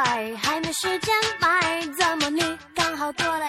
还没时间买怎么你刚好过来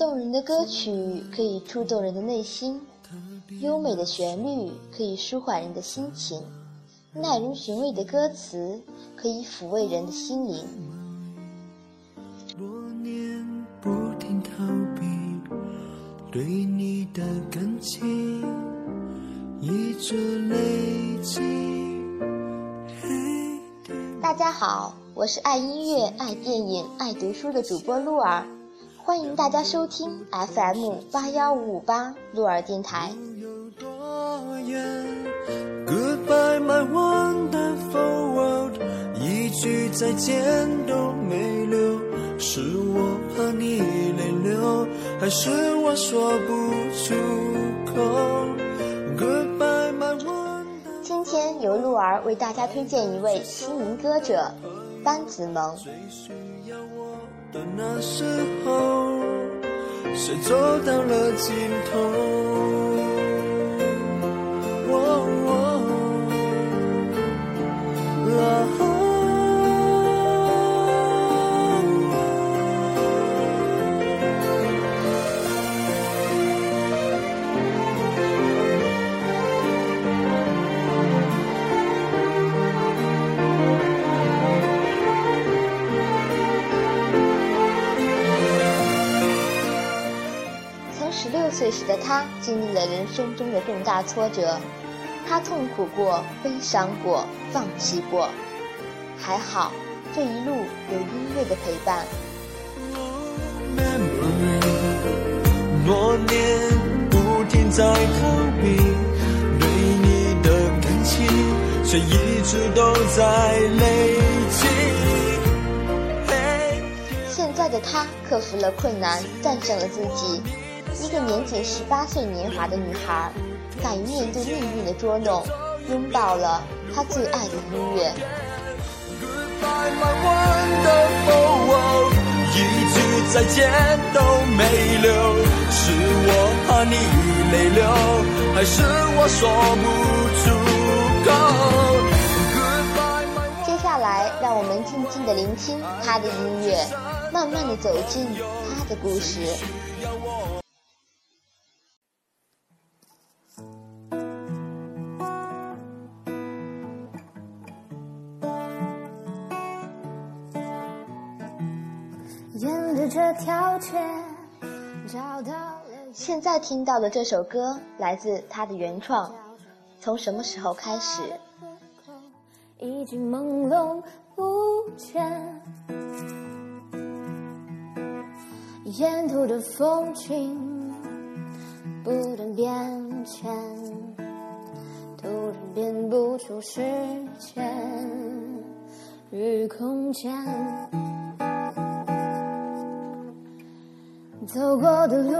动人的歌曲可以触动人的内心，优美的旋律可以舒缓人的心情，耐人寻味的歌词可以抚慰人的心灵。不停逃避对你的感情，一直累积。大家好，我是爱音乐、爱电影、爱读书的主播露儿。欢迎大家收听 FM 八幺五五八鹿儿电台。一句再见都没留，是我怕你泪流，还是我说不出口？Goodbye, my 今天由鹿儿为大家推荐一位新民歌者，班子萌。最需要我的那时候是走到了尽头？岁时的他经历了人生中的重大挫折，他痛苦过，悲伤过，放弃过，还好这一路有音乐的陪伴。年不停在逃避，对你的感情却一直都在累积。现在的他克服了困难，战胜了自己。一个年仅十八岁年华的女孩，敢于面对命运的捉弄，拥抱了她最爱的音乐。一句再见都没留，是我怕你泪流，还是我说不出口接下来，让我们静静的聆听她的音乐，慢慢的走进她的故事。条街找到了现在听到的这首歌来自他的原创，从什么时候开始？已经朦胧不见，沿途的风景不断变迁，突然辨不出时间与空间。走过的路，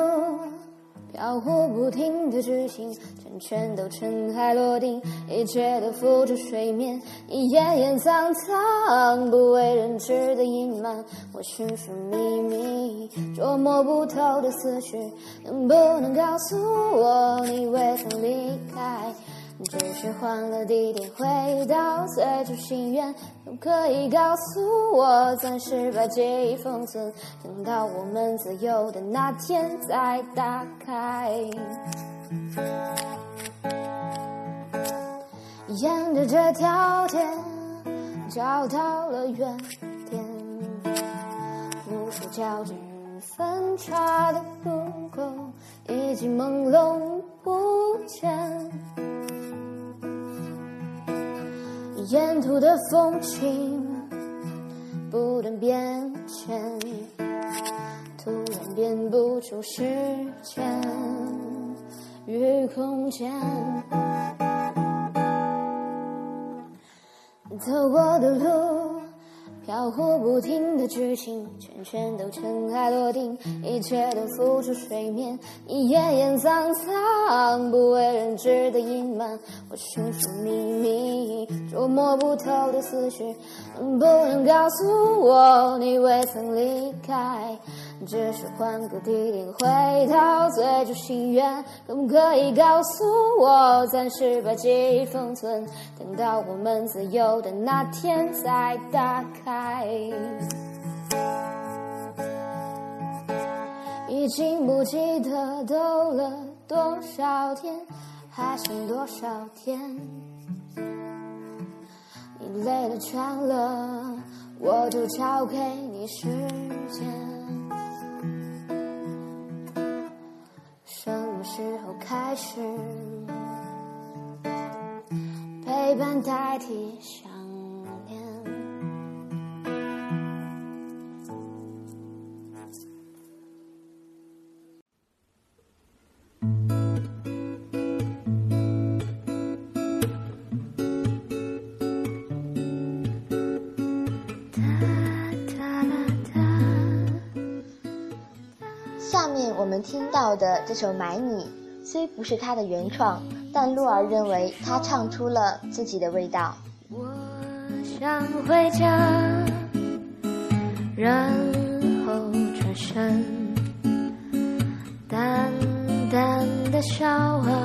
飘忽不停的执行，全全都尘埃落定，一切都浮出水面，你掩掩藏藏，不为人知的隐瞒，我寻寻觅觅，捉摸不透的思绪，能不能告诉我你未曾离开？只是换了地点，回到最初心愿。可不可以告诉我，暂时把记忆封存，等到我们自由的那天再打开？沿着这条街找到了原点，无数交织分岔的路口已经朦胧不见。沿途的风景不断变迁，突然辨不出时间与空间。走过的路，飘忽不停的剧情，全全都尘埃落定，一切都浮出水面。你掩掩藏藏，不为人知的隐瞒，我寻寻觅觅，捉摸不透的思绪，能不能告诉我你未曾离开？只是换个地点，回到最初心愿。可不可以告诉我，暂时把记忆封存，等到我们自由的那天再打开？已经不记得兜了多少天，还剩多少天？你。累了倦了，我就交给你。时间。开始陪伴代替想念？哒啦哒。下面我们听到的这首《买你》，虽不是他的原创，但洛儿认为他唱出了自己的味道。我想回家，然后转身，淡淡的笑。啊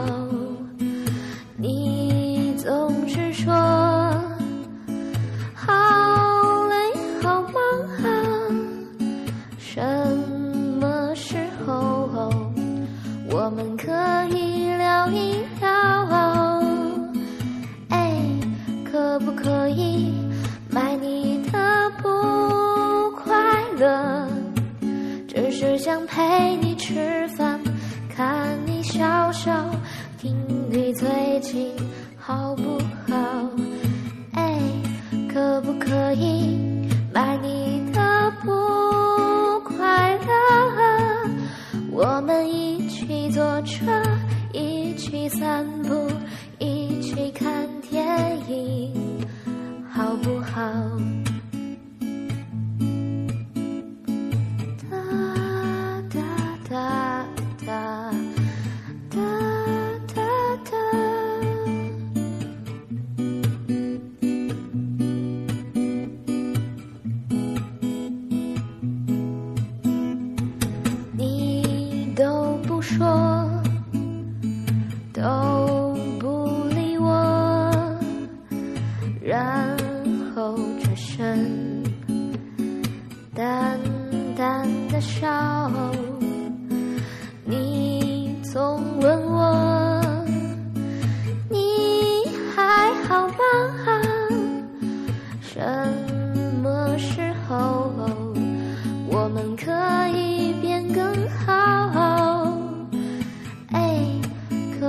不好。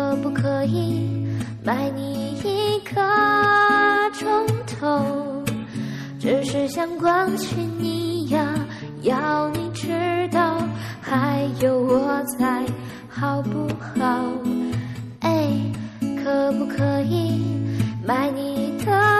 可不可以买你一个钟头？只是想关心你呀，要你知道还有我在，好不好？哎，可不可以买你的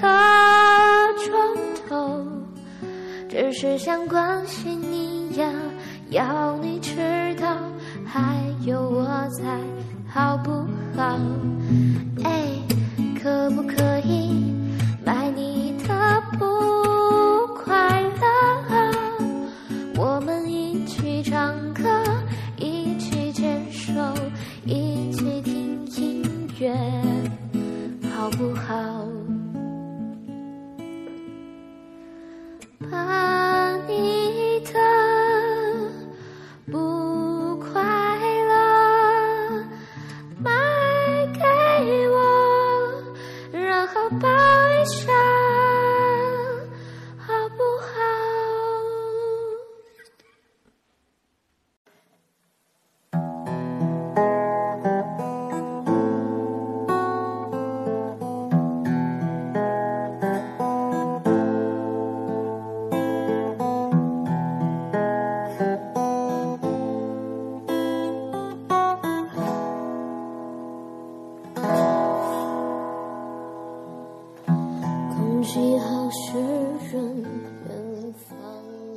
的床头？只是想关心你呀，要你知道还有我在，好不好？哎，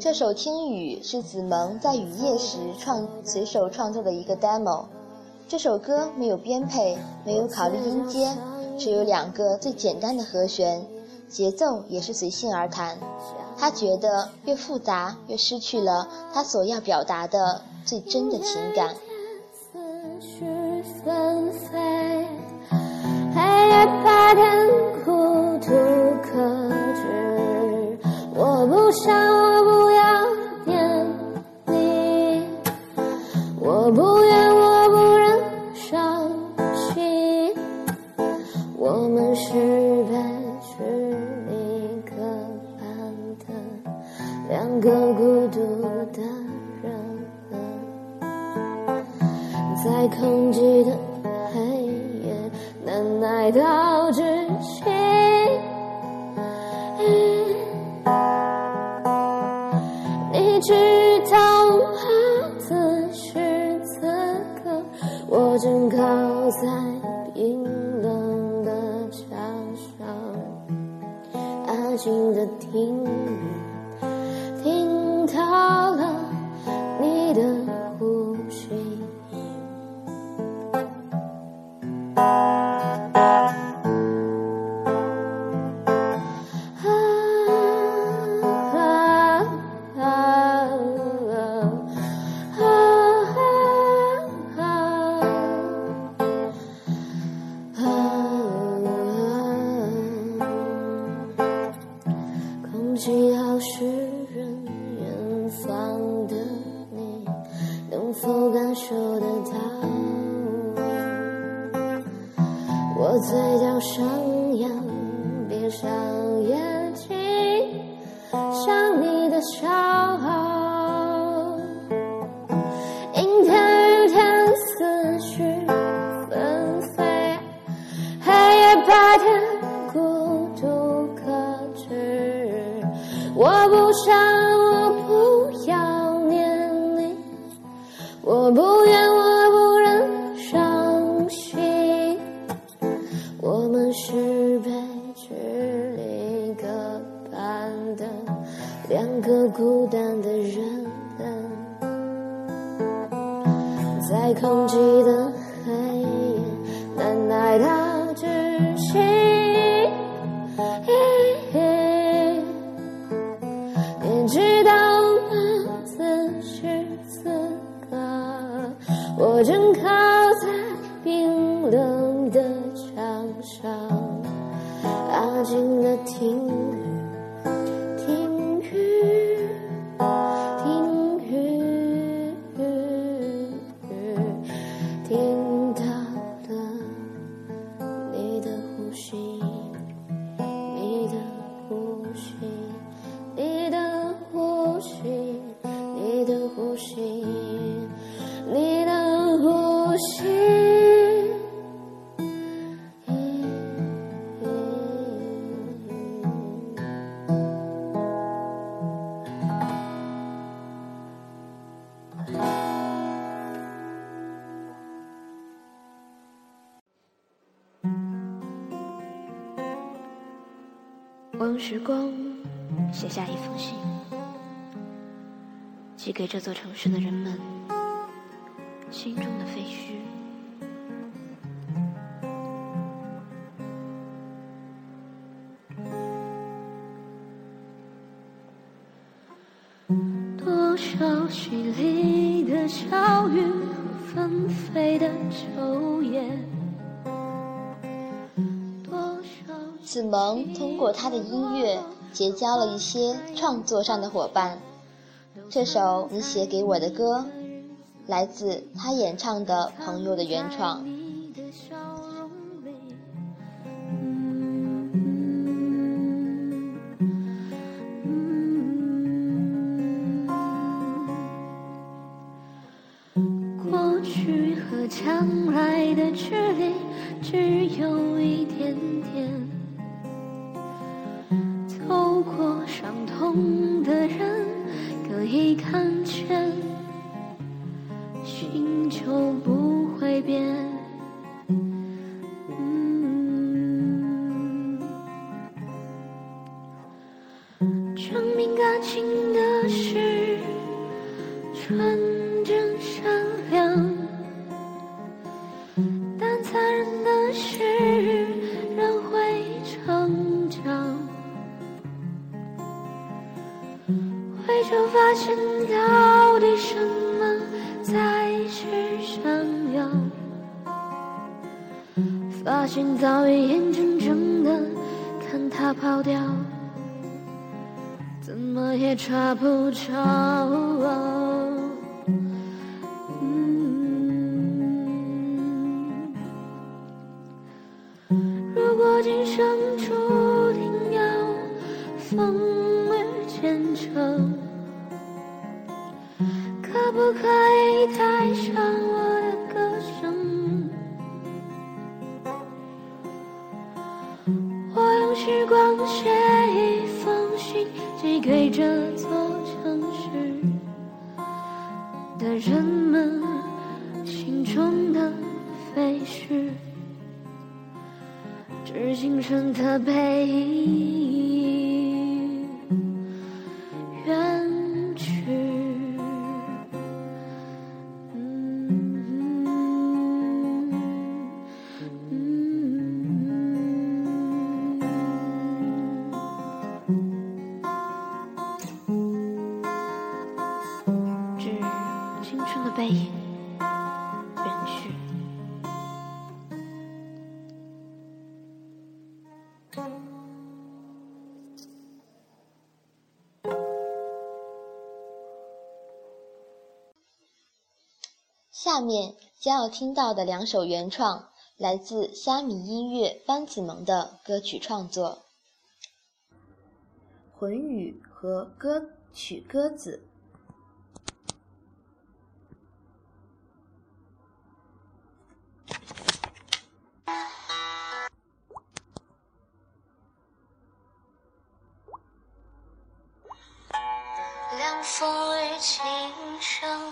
这首《听雨》是子萌在雨夜时创随手创作的一个 demo。这首歌没有编配，没有考虑音阶，只有两个最简单的和弦，节奏也是随性而弹。他觉得越复杂，越失去了他所要表达的最真的情感。我不想，我不的人。在空寂的黑夜，难耐到窒息。你知道吗？此时此刻，我正靠在冰冷的墙上，安静的嘴角上扬在空寂的黑夜难耐的窒息。时光写下一封信，寄给这座城市的人们心中的废墟。子萌通过他的音乐结交了一些创作上的伙伴。这首你写给我的歌，来自他演唱的《朋友》的原创。头发现，到底什么才是想要？发现早已眼睁睁的看他跑掉，怎么也抓不着。如果今生注定要疯可不可以带上我的歌声？我用时光写一封信，寄给这座城市的人们心中的废墟，致青春的背影要听到的两首原创，来自虾米音乐班子萌的歌曲创作。魂语和歌曲鸽子。凉风与琴声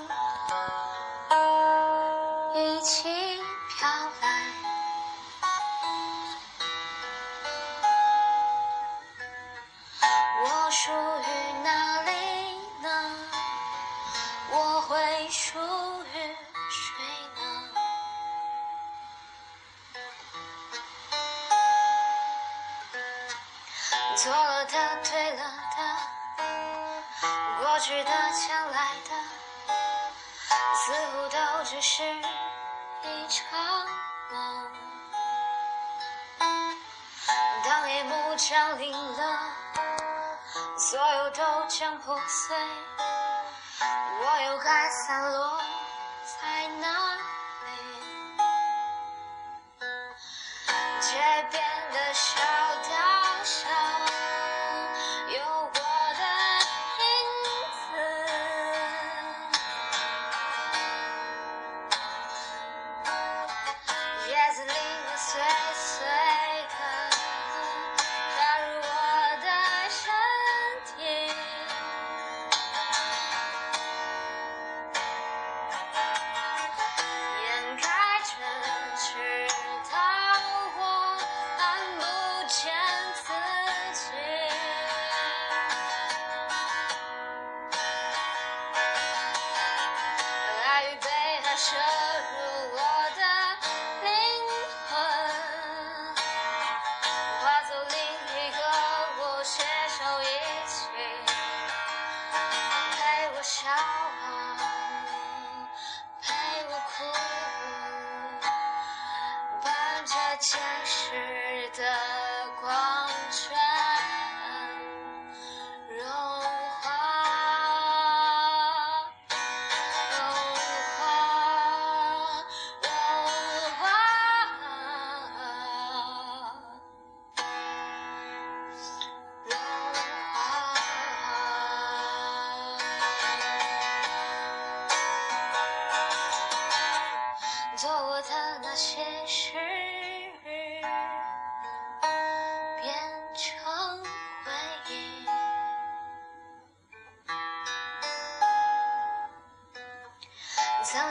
只是一场梦。当夜幕降临了，所有都将破碎，我又该散落在哪里？街边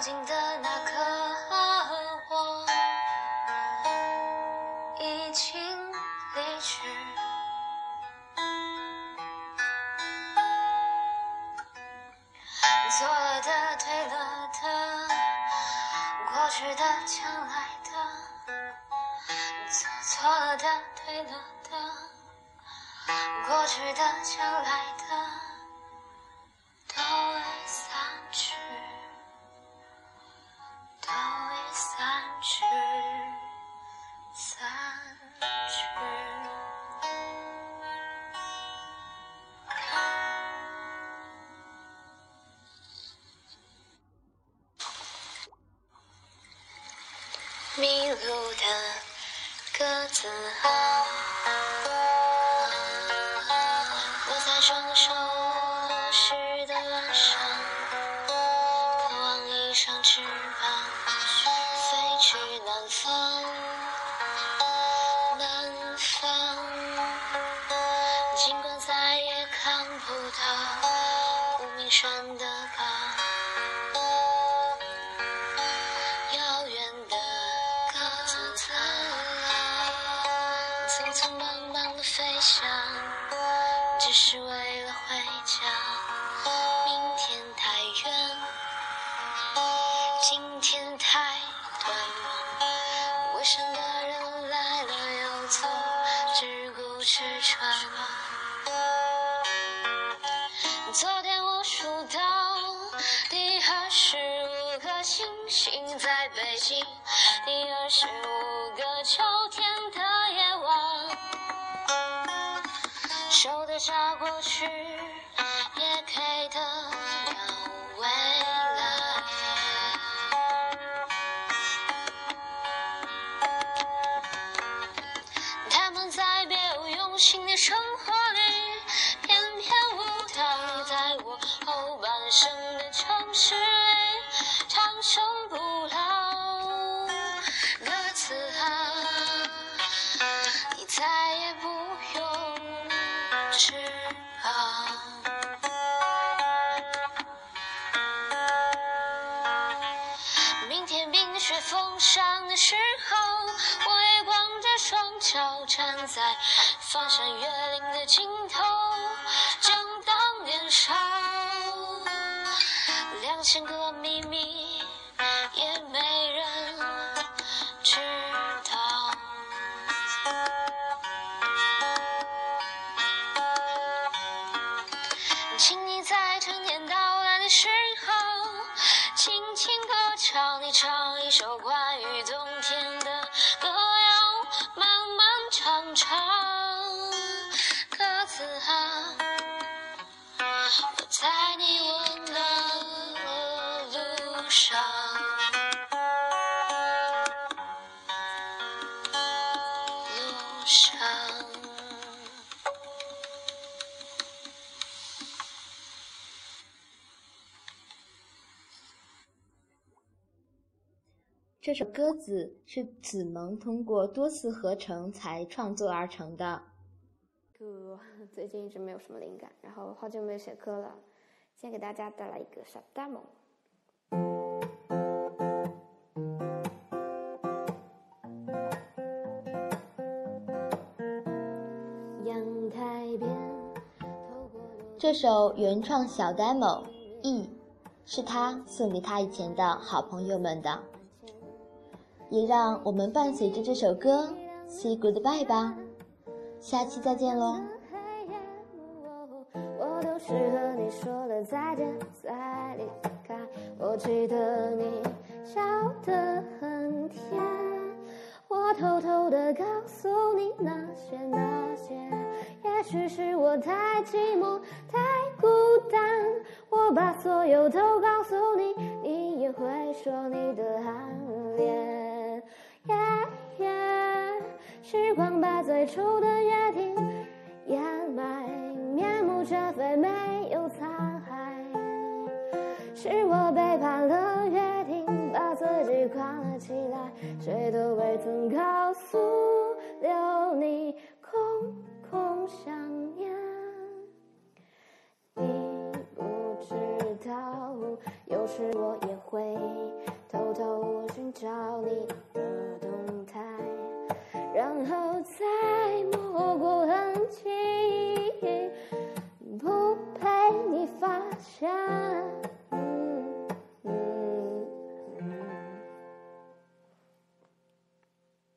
曾经的那个我，已经离去。错了的，对了的，过去的，将来的，错错了的，对了的，过去的，将来的。鸽子啊，我在双手湿的晚上，渴望一双翅膀，飞去南方，星星在北京第二十五个秋天的夜晚收得下过去也给得了未来他们在别有用心的生活里翩翩舞蹈在我后半生的城市。时候，我也光着双脚站在翻山越岭的尽头，正当年少，两千个秘密也没人知道。请你在春天到来的时候，轻轻歌唱，你唱一首雨中天。这首歌子是子萌通过多次合成才创作而成的。歌 最近一直没有什么灵感，然后好久没有写歌了，先给大家带来一个小 demo。阳台边，透过这首原创小 demo《E》是他送给他以前的好朋友们的，也让我们伴随着这首歌 say goodbye 吧，下期再见喽。黑夜，我都是和你说了再见再离开。我记得你笑得很甜，我偷偷的告诉你那些那些。也许是我太寂寞太孤单，我把所有都告诉你，你也会说你的暗恋。时光把最初的约定掩埋，面目全非，没有残骸。是我背叛了约定，把自己关了起来，谁都未曾告诉留你空空想念。你不知道，有时我也会偷偷寻找你的下